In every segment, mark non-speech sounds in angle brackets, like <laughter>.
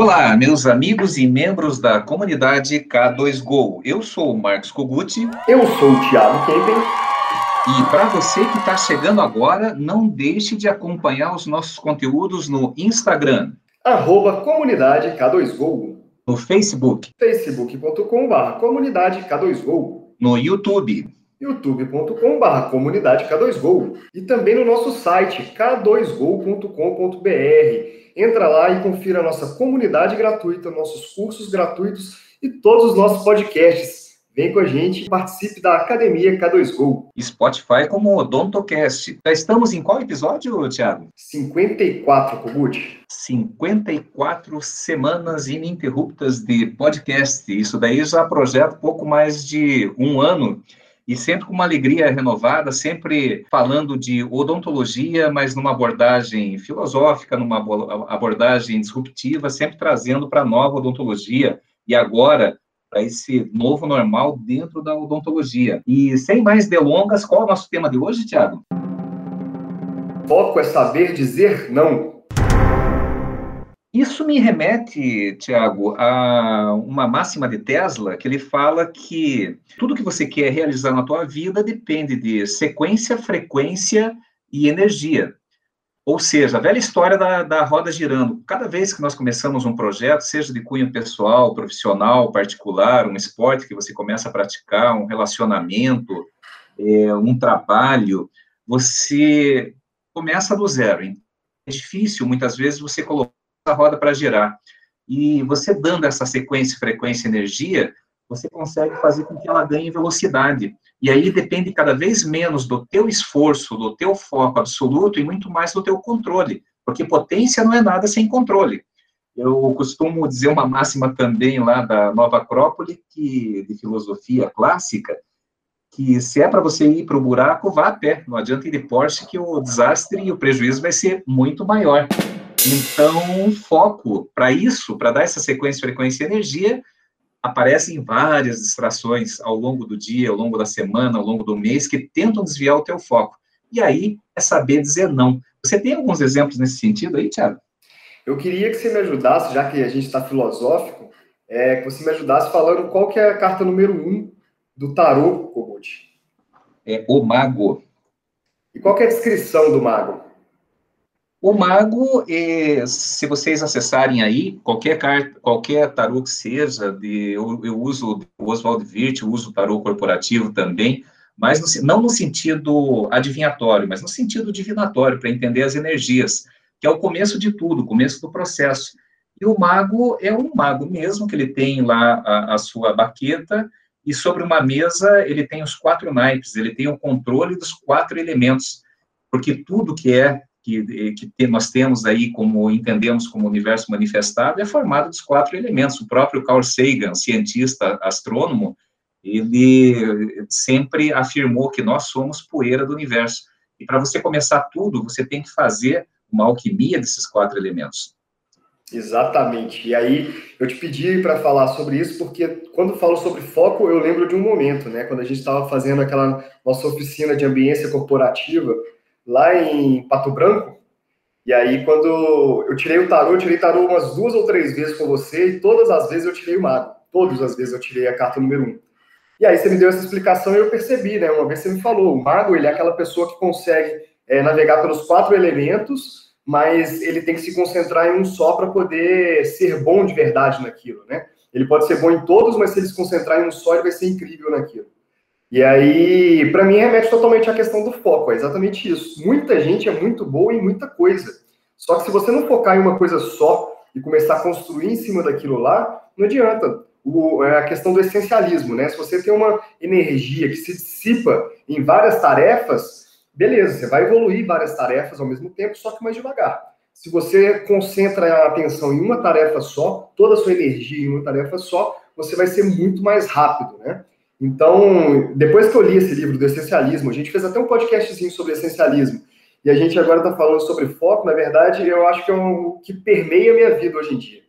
Olá, meus amigos e membros da comunidade K2Go. Eu sou o Marcos Koguti. Eu sou o Thiago Kempen. E para você que está chegando agora, não deixe de acompanhar os nossos conteúdos no Instagram. Arroba comunidade K2Go. No Facebook. facebook.com.br comunidade K2Go. No YouTube youtube.com.br comunidade K2Go e também no nosso site k2go.com.br. Entra lá e confira a nossa comunidade gratuita, nossos cursos gratuitos e todos os nossos podcasts. Vem com a gente e participe da Academia K2Go. Spotify como Odontocast. Já estamos em qual episódio, Thiago? 54, Kogut. 54 semanas ininterruptas de podcast. Isso daí já projeto pouco mais de um ano e sempre com uma alegria renovada, sempre falando de odontologia, mas numa abordagem filosófica, numa abordagem disruptiva, sempre trazendo para a nova odontologia e agora para esse novo normal dentro da odontologia. E sem mais delongas, qual é o nosso tema de hoje, Tiago? Foco é saber dizer não. Isso me remete, Tiago, a uma máxima de Tesla, que ele fala que tudo que você quer realizar na tua vida depende de sequência, frequência e energia. Ou seja, a velha história da, da roda girando. Cada vez que nós começamos um projeto, seja de cunho pessoal, profissional, particular, um esporte que você começa a praticar, um relacionamento, é, um trabalho, você começa do zero. É difícil, muitas vezes, você colocar roda para girar. E você dando essa sequência, frequência, energia, você consegue fazer com que ela ganhe velocidade. E aí depende cada vez menos do teu esforço, do teu foco absoluto e muito mais do teu controle, porque potência não é nada sem controle. Eu costumo dizer uma máxima também lá da Nova Acrópole, que, de filosofia clássica, que se é para você ir para o buraco, vá a pé. Não adianta ir de Porsche, que o desastre e o prejuízo vai ser muito maior. Então, foco para isso, para dar essa sequência, frequência e energia, aparecem várias distrações ao longo do dia, ao longo da semana, ao longo do mês, que tentam desviar o teu foco. E aí é saber dizer não. Você tem alguns exemplos nesse sentido aí, Thiago? Eu queria que você me ajudasse, já que a gente está filosófico, é, que você me ajudasse falando qual que é a carta número um do tarô, Kogut. É o mago. E qual é a descrição do mago? O mago, eh, se vocês acessarem aí, qualquer carta, qualquer tarô que seja, de, eu, eu uso o Oswald Wirth, eu uso o tarô corporativo também, mas no, não no sentido adivinhatório, mas no sentido divinatório, para entender as energias, que é o começo de tudo, o começo do processo. E o mago é um mago mesmo, que ele tem lá a, a sua baqueta, e sobre uma mesa ele tem os quatro naipes, ele tem o controle dos quatro elementos, porque tudo que é que, que nós temos aí, como entendemos como universo manifestado, é formado dos quatro elementos. O próprio Carl Sagan, cientista astrônomo, ele sempre afirmou que nós somos poeira do universo. E para você começar tudo, você tem que fazer uma alquimia desses quatro elementos. Exatamente. E aí eu te pedi para falar sobre isso porque quando falo sobre foco, eu lembro de um momento, né, quando a gente estava fazendo aquela nossa oficina de ambiência corporativa lá em Pato Branco. E aí, quando eu tirei o tarô, eu tirei tarô umas duas ou três vezes com você, e todas as vezes eu tirei o mago. Todas as vezes eu tirei a carta número um. E aí você me deu essa explicação e eu percebi, né? Uma vez você me falou, o mago, ele é aquela pessoa que consegue é, navegar pelos quatro elementos, mas ele tem que se concentrar em um só para poder ser bom de verdade naquilo, né? Ele pode ser bom em todos, mas se ele se concentrar em um só, ele vai ser incrível naquilo. E aí, para mim, remete totalmente à questão do foco, é exatamente isso. Muita gente é muito boa em muita coisa. Só que se você não focar em uma coisa só e começar a construir em cima daquilo lá, não adianta. O, é a questão do essencialismo, né? Se você tem uma energia que se dissipa em várias tarefas, beleza, você vai evoluir várias tarefas ao mesmo tempo, só que mais devagar. Se você concentra a atenção em uma tarefa só, toda a sua energia em uma tarefa só, você vai ser muito mais rápido, né? Então, depois que eu li esse livro do essencialismo, a gente fez até um podcastzinho sobre essencialismo, e a gente agora está falando sobre foco, na verdade, eu acho que é o que permeia a minha vida hoje em dia.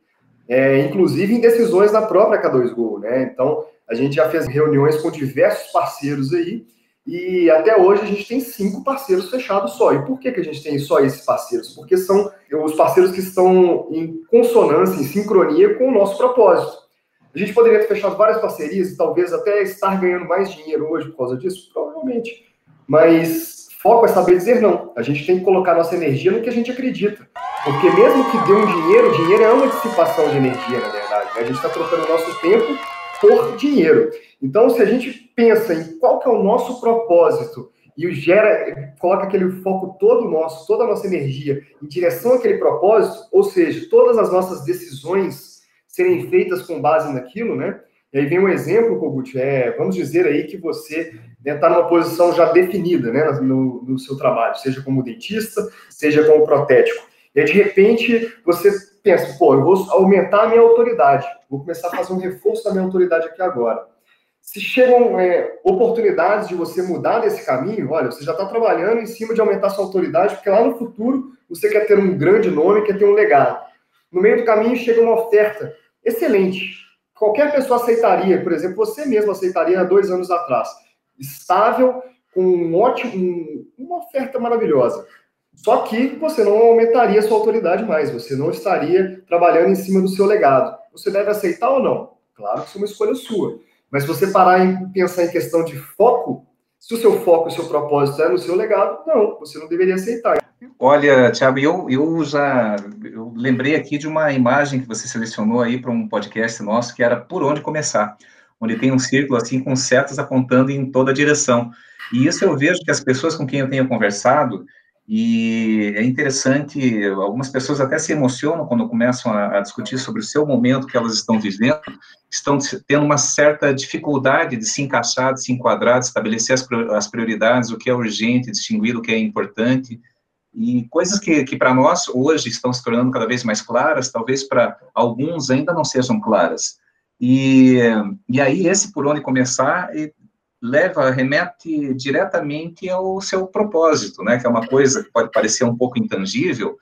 É, inclusive em decisões na própria K2Go, né? Então, a gente já fez reuniões com diversos parceiros aí, E até hoje a gente tem cinco parceiros fechados só. E por que, que a gente tem só esses parceiros? Porque são os parceiros que estão em consonância, em sincronia com o nosso propósito. A gente poderia ter fechado várias parcerias e talvez até estar ganhando mais dinheiro hoje por causa disso? Provavelmente. Mas foco é saber dizer não. A gente tem que colocar nossa energia no que a gente acredita. Porque mesmo que dê um dinheiro, dinheiro é uma dissipação de energia, na verdade. Né? A gente está trocando nosso tempo por dinheiro. Então, se a gente pensa em qual que é o nosso propósito e gera, coloca aquele foco todo nosso, toda a nossa energia em direção àquele propósito, ou seja, todas as nossas decisões serem feitas com base naquilo, né? E aí vem um exemplo, Kogut, é, vamos dizer aí que você está né, tá numa posição já definida né, no, no seu trabalho, seja como dentista, seja como protético. E aí, de repente, você pensa, pô, eu vou aumentar a minha autoridade, vou começar a fazer um reforço da minha autoridade aqui agora. Se chegam é, oportunidades de você mudar desse caminho, olha, você já está trabalhando em cima de aumentar sua autoridade, porque lá no futuro você quer ter um grande nome, quer ter um legado. No meio do caminho chega uma oferta excelente. Qualquer pessoa aceitaria, por exemplo, você mesmo aceitaria há dois anos atrás. Estável, com um ótimo, uma oferta maravilhosa. Só que você não aumentaria sua autoridade mais, você não estaria trabalhando em cima do seu legado. Você deve aceitar ou não? Claro que isso é uma escolha sua. Mas se você parar e pensar em questão de foco, se o seu foco o seu propósito é no seu legado, não, você não deveria aceitar. Olha, Tiago, eu, eu já eu lembrei aqui de uma imagem que você selecionou aí para um podcast nosso, que era Por Onde Começar, onde tem um círculo assim com setas apontando em toda direção. E isso eu vejo que as pessoas com quem eu tenho conversado, e é interessante, algumas pessoas até se emocionam quando começam a, a, discutir sobre o seu momento que elas estão vivendo, estão tendo uma certa dificuldade de se encaixar, de se enquadrar, de estabelecer as, as prioridades, o que é urgente, distinguir o que é importante, e coisas que, que para nós hoje estão se tornando cada vez mais claras, talvez para alguns ainda não sejam claras. E, e aí, esse por onde começar, leva, remete diretamente ao seu propósito, né? Que é uma coisa que pode parecer um pouco intangível.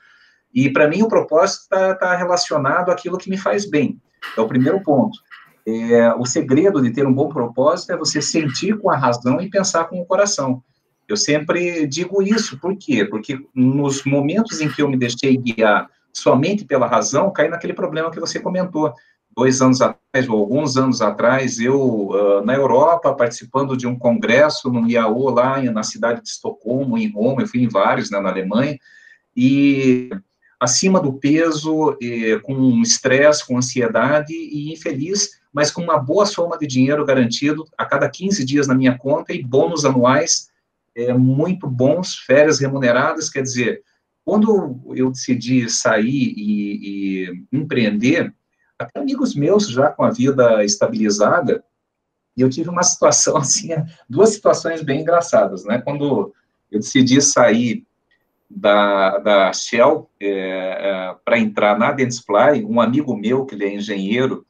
E para mim o propósito está tá relacionado àquilo que me faz bem. É o primeiro ponto. É, o segredo de ter um bom propósito é você sentir com a razão e pensar com o coração. Eu sempre digo isso, por quê? Porque nos momentos em que eu me deixei guiar somente pela razão, cai naquele problema que você comentou dois anos atrás, ou alguns anos atrás, eu, uh, na Europa, participando de um congresso no IAO, lá na cidade de Estocolmo, em Roma, eu fui em vários, né, na Alemanha, e acima do peso, com estresse, com ansiedade e infeliz, mas com uma boa soma de dinheiro garantido a cada 15 dias na minha conta e bônus anuais é, muito bons, férias remuneradas, quer dizer, quando eu decidi sair e, e empreender, até amigos meus já com a vida estabilizada, eu tive uma situação <laughs> assim, duas situações bem engraçadas, né? Quando eu decidi sair da, da Shell é, é, para entrar na Dentsply, um amigo meu, que ele é engenheiro,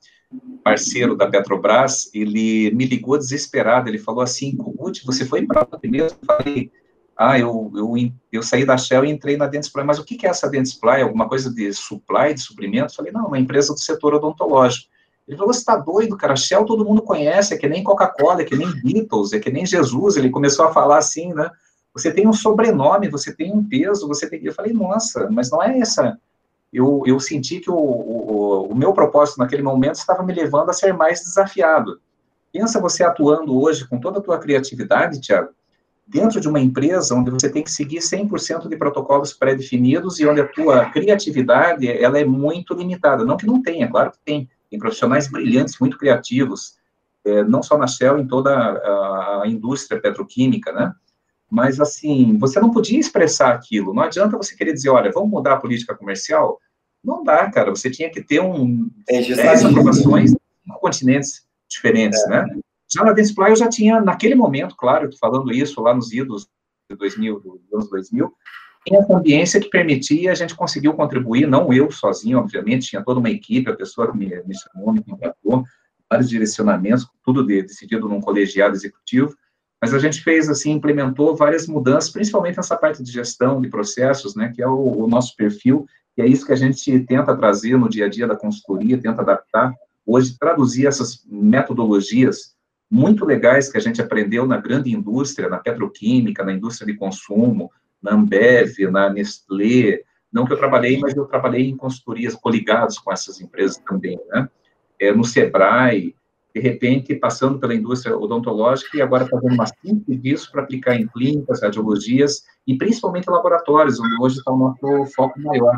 parceiro da Petrobras, ele me ligou desesperado, ele falou assim, Ruth, você foi para primeiro? Eu falei, ah, eu, eu, eu saí da Shell e entrei na Dentsply, mas o que, é essa Dentsply? Alguma coisa de supply, de suprimento? Eu falei, não, uma empresa do setor odontológico. Ele falou, você está doido, cara, Shell todo mundo conhece, é que nem Coca-Cola, é que nem Beatles, é que nem Jesus, ele começou a falar assim, né, você tem um sobrenome, você tem um peso, você tem... Eu falei, nossa, mas não é essa... Eu, eu senti que o, o, o meu propósito naquele momento estava me levando a ser mais desafiado. Pensa você atuando hoje com toda a tua criatividade, Tiago, dentro de uma empresa onde você tem que seguir 100% de protocolos pré-definidos e onde a tua criatividade ela é muito limitada. Não que não tenha, claro que tem. Tem profissionais brilhantes, muito criativos, é, não só na Shell, em toda a, a, indústria petroquímica, né? Mas, assim, você não podia expressar aquilo. Não adianta você querer dizer, olha, vamos mudar a política comercial. Não dá, cara. Você tinha que ter um, 10 aprovações em continentes diferentes, é. né? Já na Dentsply eu já tinha, naquele momento, claro, eu falando isso lá nos idos de 2000, dos anos 2000, tinha essa ambiência que permitia, a gente conseguiu contribuir, não eu sozinho, obviamente, tinha toda uma equipe, a pessoa que me, me chamou, me contratou, vários direcionamentos, tudo de, decidido num colegiado executivo, mas a gente fez, assim, implementou várias mudanças, principalmente nessa parte de gestão de processos, né, que é o, o nosso perfil, e é isso que a gente tenta trazer no dia a dia da consultoria, tenta adaptar, hoje, traduzir essas metodologias muito legais que a gente aprendeu na grande indústria, na petroquímica, na indústria de consumo, na Ambev, na Nestlé, não que eu trabalhei, mas eu trabalhei em consultorias coligados com essas empresas também, né? É, no Sebrae, de repente, passando pela indústria odontológica e agora fazendo uma síntese disso para aplicar em clínicas, radiologias e principalmente laboratórios, onde hoje está o nosso foco maior.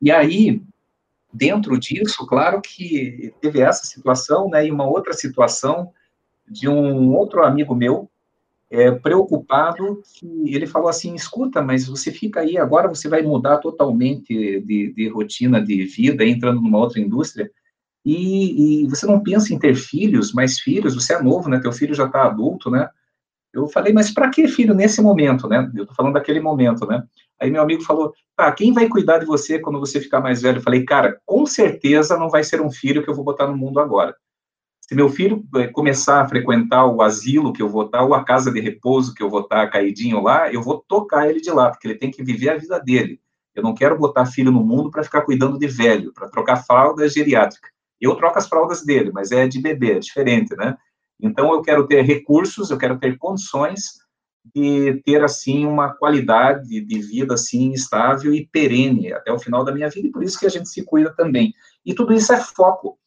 E aí, dentro disso, claro que teve essa situação, né, e uma outra situação de um outro amigo meu, é, preocupado, que ele falou assim, escuta, mas você fica aí, agora você vai mudar totalmente de, de rotina de vida, entrando numa outra indústria, e, e, você não pensa em ter filhos, mais filhos, você é novo, né, teu filho já está adulto, né, eu falei, mas para que filho nesse momento, né, eu tô falando daquele momento, né, aí meu amigo falou, tá, quem vai cuidar de você quando você ficar mais velho? Eu falei, cara, com certeza não vai ser um filho que eu vou botar no mundo agora, se meu filho eh, começar a frequentar o asilo que eu vou estar, ou a casa de repouso que eu vou estar caidinho lá, eu vou tocar ele de lá, porque ele tem que viver a vida dele. Eu não quero botar filho no mundo para ficar cuidando de velho, para trocar fralda geriátrica. Eu troco as fraldas dele, mas é de bebê, é diferente, né? Então, eu quero ter recursos, eu quero ter condições de ter, assim, uma qualidade de vida, assim, estável e perene até o final da minha vida, e por isso que a gente se cuida também. E tudo isso é foco.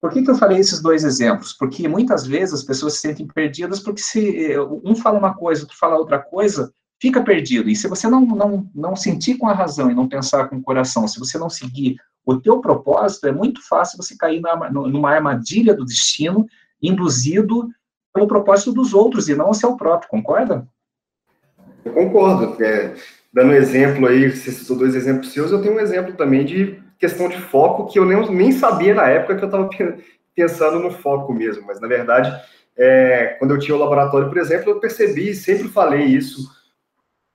Por que, que eu falei esses dois exemplos? Porque muitas vezes as pessoas se sentem perdidas porque se eh, um fala uma coisa, outro fala outra coisa, fica perdido. E se você não, não, não sentir com a razão e não pensar com o coração, se você não seguir o teu propósito, é muito fácil você cair na, numa armadilha do destino, induzido pelo propósito dos outros e não ao seu próprio, concorda? Eu concordo. É, dando exemplo aí, você citou dois exemplos seus, eu tenho um exemplo também de questão de foco que eu nem, nem sabia na época que eu estava pensando no foco mesmo, mas na verdade, é, quando eu tinha o laboratório, por exemplo, eu percebi, sempre falei isso,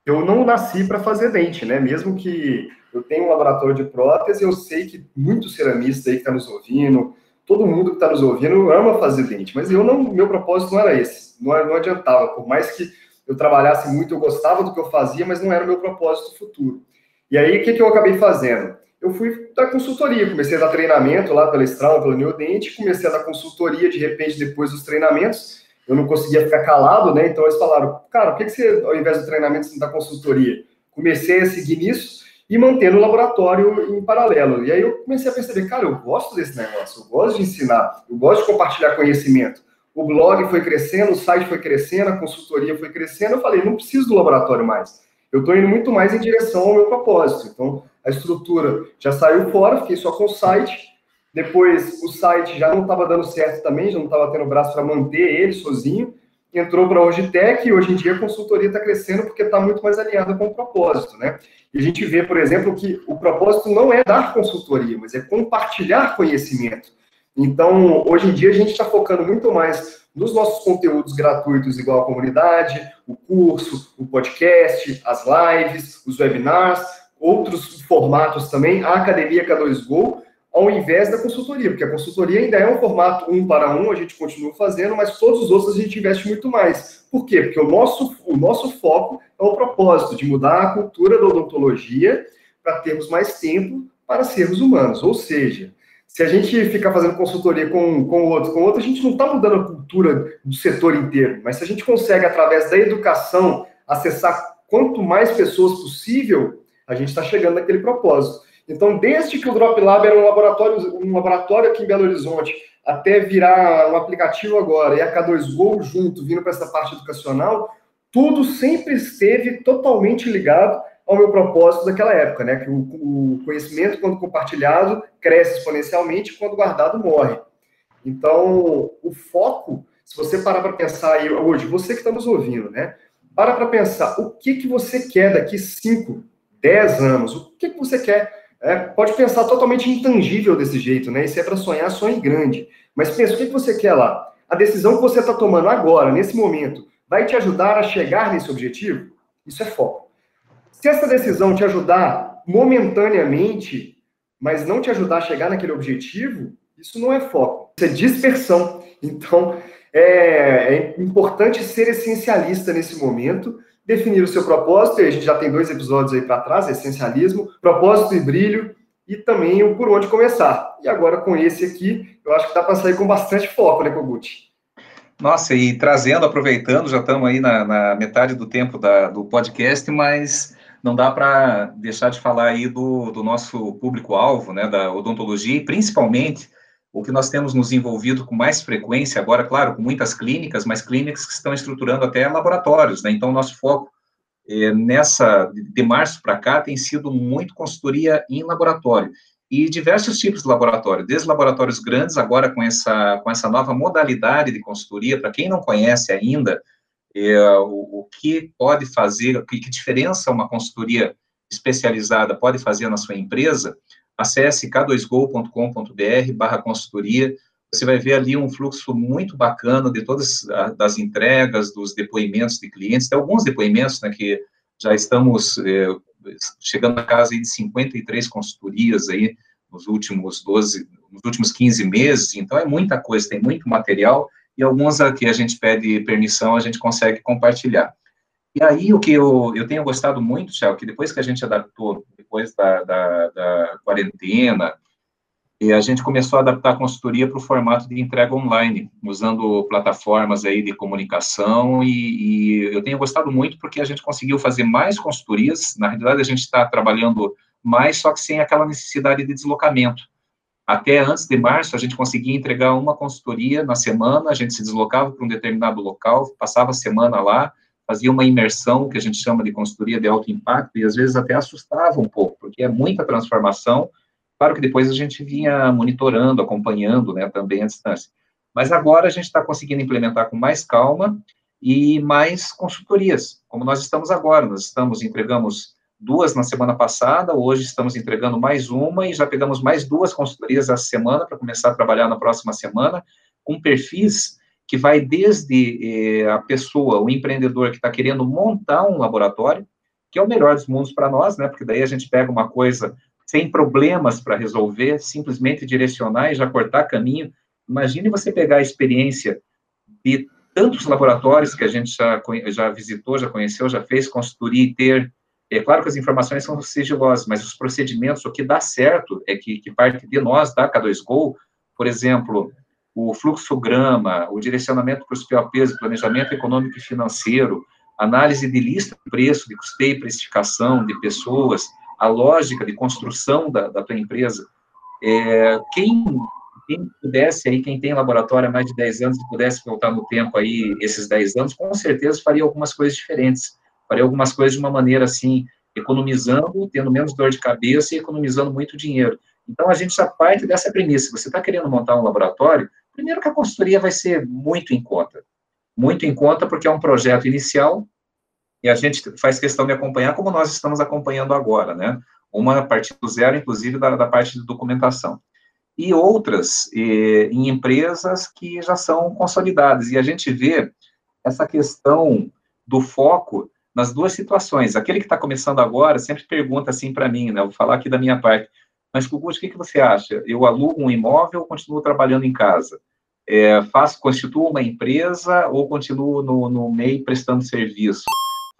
eu não nasci para fazer dente, né? Mesmo que eu tenha um laboratório de prótese, eu sei que muitos ceramistas aí que estão tá nos ouvindo, todo mundo que está nos ouvindo ama fazer dente, mas eu não, meu propósito não era esse, não, não adiantava, por mais que eu trabalhasse muito, eu gostava do que eu fazia, mas não era o meu propósito futuro. E aí, o que, que eu acabei fazendo? eu fui dar consultoria, comecei a dar treinamento lá pela Estrada, pela Neodente, comecei a dar consultoria, de repente, depois dos treinamentos, eu não conseguia ficar calado, né? Então eles falaram, cara, por que, você, ao invés do treinamento, você não dá consultoria? Comecei a seguir nisso e mantendo o laboratório em paralelo. E aí eu comecei a perceber, cara, eu gosto desse negócio, eu gosto de ensinar, eu gosto de compartilhar conhecimento. O blog foi crescendo, o site foi crescendo, a consultoria foi crescendo. Eu falei, não preciso do laboratório mais. Eu estou indo muito mais em direção ao meu propósito. Então, a estrutura já saiu fora, fiquei só com o site. Depois, o site já não estava dando certo também, já não estava tendo braço para manter ele sozinho. Entrou para a Logitech e hoje em dia a consultoria está crescendo porque está muito mais alinhada com o propósito, né? E a gente vê, por exemplo, que o propósito não é dar consultoria, mas é compartilhar conhecimento. Então, hoje em dia, a gente está focando muito mais nos nossos conteúdos gratuitos, igual a comunidade, o curso, o podcast, as lives, os webinars, outros formatos também, a Academia K2Go, ao invés da consultoria, porque a consultoria ainda é um formato um para um, a gente continua fazendo, mas todos os outros a gente investe muito mais. Por quê? Porque o nosso, o nosso foco é o propósito de mudar a cultura da odontologia para termos mais tempo para sermos humanos. Ou seja, se a gente ficar fazendo consultoria com, com outro, com outro, a gente não está mudando a cultura do setor inteiro, mas se a gente consegue, através da educação, acessar quanto mais pessoas possível, a gente está chegando naquele propósito. Então, desde que o Drop Lab era um laboratório, um laboratório aqui em Belo Horizonte, até virar um aplicativo agora, e a K2Go junto, vindo para essa parte educacional, tudo sempre esteve totalmente ligado ao meu propósito daquela época, né? Que o, o conhecimento, quando compartilhado, cresce exponencialmente, quando guardado, morre. Então, o foco, se você parar para pensar aí, hoje, você que está nos ouvindo, né? Para para pensar, o que, que você quer daqui 5, 10 anos? O que, que você quer? É, pode pensar totalmente intangível desse jeito, né? E se é para sonhar, sonhe grande. Mas pensa, o que, que você quer lá? A decisão que você está tomando agora, nesse momento, vai te ajudar a chegar nesse objetivo? Isso é foco. Se essa decisão te ajudar momentaneamente, mas não te ajudar a chegar naquele objetivo, isso não é foco, isso é dispersão. Então, é, é importante ser essencialista nesse momento, definir o seu propósito, e a gente já tem dois episódios aí para trás, essencialismo, propósito e brilho, e também o por onde começar. E agora com esse aqui, eu acho que dá para sair com bastante foco, né, Kogut? Nossa, e trazendo, aproveitando, já estamos aí na, na metade do tempo da, do podcast, mas não dá para deixar de falar aí do, do nosso público-alvo, né, da odontologia, e principalmente o que nós temos nos envolvido com mais frequência, agora, claro, com muitas clínicas, mas clínicas que estão estruturando até laboratórios, né, então nosso foco é, nessa, de março para cá, tem sido muito consultoria em laboratório, e diversos tipos de laboratório, desde laboratórios grandes, agora com essa, com essa nova modalidade de consultoria, para quem não conhece ainda, é, o, o, que pode fazer, que, que diferença uma consultoria especializada pode fazer na sua empresa, acesse k2go.com.br barra consultoria, você vai ver ali um fluxo muito bacana de todas as entregas, dos depoimentos de clientes, tem alguns depoimentos, né, que já estamos é, chegando a casa de 53 consultorias aí nos últimos 12, nos últimos 15 meses, então é muita coisa, tem muito material, e alguns aqui a gente pede permissão, a gente consegue compartilhar. E aí, o que eu, eu tenho gostado muito, Tchau, que depois que a gente adaptou, depois da, da, da quarentena, a gente começou a adaptar a consultoria para o formato de entrega online, usando plataformas aí de comunicação, e, e, eu tenho gostado muito porque a gente conseguiu fazer mais consultorias, na realidade a gente está trabalhando mais, só que sem aquela necessidade de deslocamento. Até antes de março, a gente conseguia entregar uma consultoria na semana, a gente se deslocava para um determinado local, passava a semana lá, fazia uma imersão, que a gente chama de consultoria de alto impacto, e às vezes até assustava um pouco, porque é muita transformação, Claro que depois a gente vinha monitorando, acompanhando, né, também à distância. Mas agora a gente está conseguindo implementar com mais calma e mais consultorias, como nós estamos agora. Nós estamos, entregamos duas na semana passada, hoje estamos entregando mais uma e já pegamos mais duas consultorias essa semana para começar a trabalhar na próxima semana, com perfis que vai desde eh, a pessoa, o empreendedor que está querendo montar um laboratório, que é o melhor dos mundos para nós, né? Porque daí a gente pega uma coisa sem problemas para resolver, simplesmente direcionar e já cortar caminho. Imagine você pegar a experiência de tantos laboratórios que a gente já, já visitou, já conheceu, já fez consultoria e ter. É claro que as informações são sigilosas, mas os procedimentos, o que dá certo é que, que parte de nós, da K2Go, por exemplo, o fluxograma, o direcionamento para os POPs, planejamento econômico e financeiro, análise de lista de preço, de custeio e precificação de pessoas, a lógica de construção da, da tua empresa. É, quem, quem pudesse aí, quem tem laboratório há mais de 10 anos e pudesse voltar no tempo aí, esses 10 anos, com certeza faria algumas coisas diferentes, faria algumas coisas de uma maneira assim, economizando, tendo menos dor de cabeça e economizando muito dinheiro. Então, a gente já parte dessa premissa. Você está querendo montar um laboratório, primeiro que a consultoria vai ser muito em conta. Muito em conta, porque é um projeto inicial, e a gente faz questão de acompanhar como nós estamos acompanhando agora, né? Uma a partir do zero, inclusive, da, da parte de documentação. E outras eh, em empresas que já são consolidadas. E a gente vê essa questão do foco nas duas situações. Aquele que está começando agora sempre pergunta assim para mim, né? vou falar aqui da minha parte. Mas, Gugu, o que, que você acha? Eu alugo um imóvel ou continuo trabalhando em casa? É, faço, constituo uma empresa ou continuo no, no MEI prestando serviço?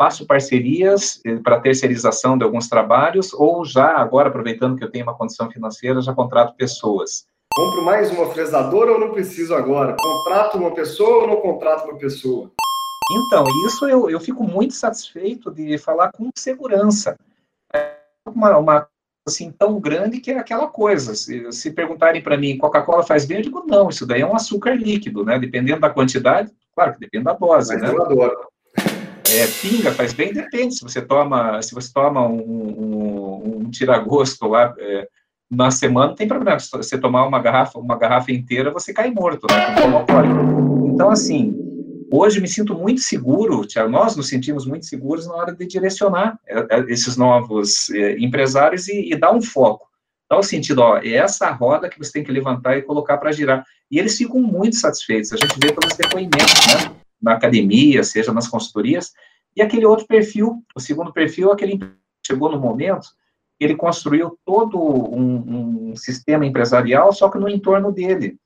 faço parcerias eh, para terceirização de alguns trabalhos, ou já, agora, aproveitando que eu tenho uma condição financeira, já contrato pessoas. Compro mais uma fresadora ou não preciso agora? Contrato uma pessoa ou não contrato uma pessoa? Então, isso eu, eu fico muito satisfeito de falar com segurança. É uma, uma assim tão grande que é aquela coisa. Se, se perguntarem para mim, Coca-Cola faz bem, eu digo não, isso daí é um açúcar líquido, né? Dependendo da quantidade, claro que depende da dose, Mas né? Eu adoro. É, pinga faz bem? Depende. Se você toma, se você toma um, um, um tiragosto lá é, na semana, não tem problema. Se você tomar uma garrafa, uma garrafa inteira, você cai morto, né? Com Então, assim, hoje me sinto muito seguro, Tiago, nós nos sentimos muito seguros na hora de direcionar é, é, esses novos é, empresários e, e dar um foco. Dá o sentido, ó, é essa roda que você tem que levantar e colocar para girar. E eles ficam muito satisfeitos. A gente vê pelos depoimentos, né? na academia, seja nas consultorias, e aquele outro perfil, o segundo perfil, aquele que chegou no momento, ele construiu todo um, um sistema empresarial, só que no entorno dele.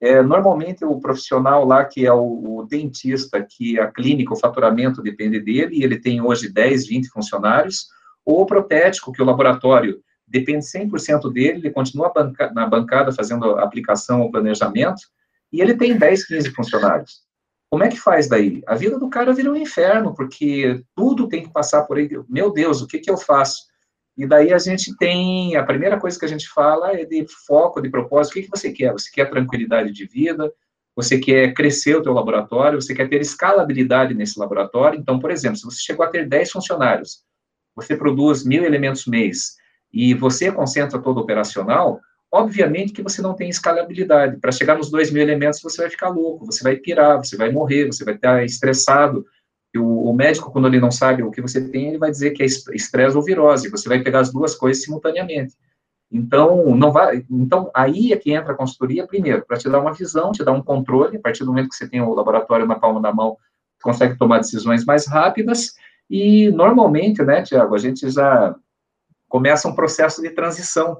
É, normalmente, o profissional lá, que é o, o, dentista, que a clínica, o faturamento depende dele, e ele tem hoje 10, 20 funcionários, ou o protético, que o laboratório depende 100% dele, ele continua banca, na bancada fazendo a aplicação ou planejamento, e ele tem 10, 15 funcionários. Como é que faz daí? A vida do cara vira um inferno, porque tudo tem que passar por aí. Meu Deus, o que, que eu faço? E daí a gente tem, a primeira coisa que a gente fala é de foco, de propósito. O que, que você quer? Você quer tranquilidade de vida? Você quer crescer o teu laboratório? Você quer ter escalabilidade nesse laboratório? Então, por exemplo, se você chegou a ter 10 funcionários, você produz mil elementos mês e você concentra todo o operacional, obviamente que você não tem escalabilidade. Para chegar nos dois mil elementos, você vai ficar louco, você vai pirar, você vai morrer, você vai estar estressado, o, o, médico, quando ele não sabe o que você tem, ele vai dizer que é estresse ou virose. Você vai pegar as duas coisas simultaneamente. Então, não vai, então aí é que entra a consultoria primeiro, para te dar uma visão, te dar um controle, a partir do momento que você tem o laboratório na palma da mão, consegue tomar decisões mais rápidas, e normalmente, né, Tiago, a gente já começa um processo de transição,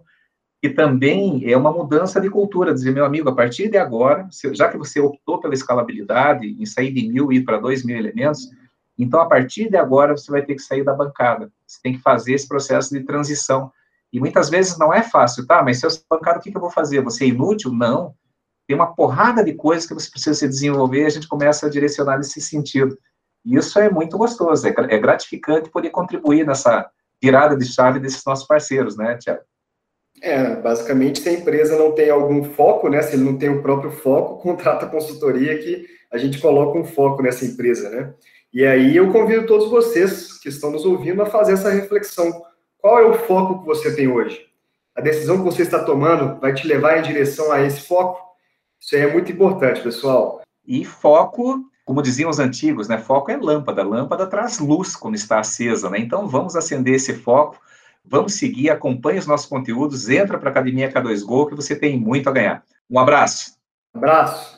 que também é uma mudança de cultura, dizer, meu amigo, a partir de agora, já que você optou pela escalabilidade, em sair de mil e ir para dois mil elementos, então, a partir de agora, você vai ter que sair da bancada. Você tem que fazer esse processo de transição. E muitas vezes não é fácil, tá? Mas se eu sou bancada, o que, que eu vou fazer? Você é inútil? Não. Tem uma porrada de coisas que você precisa se desenvolver e a gente começa a direcionar nesse sentido. E isso é muito gostoso, é, é gratificante poder contribuir nessa virada de chave desses nossos parceiros, né, Tiago? É, basicamente, se a empresa não tem algum foco, né, se ele não tem o próprio foco, <laughs> contrata a consultoria que a gente coloca um foco nessa empresa, né? E aí eu convido todos vocês que estão nos ouvindo a fazer essa reflexão. Qual é o foco que você tem hoje? A decisão que você está tomando vai te levar em direção a esse foco? Isso aí é muito importante, pessoal. E foco, como diziam os antigos, né? Foco é lâmpada. Lâmpada traz luz quando está acesa, né? Então vamos acender esse foco, vamos seguir, acompanhe os nossos conteúdos, entra para a Academia K2Go que você tem muito a ganhar. Um abraço. Um abraço.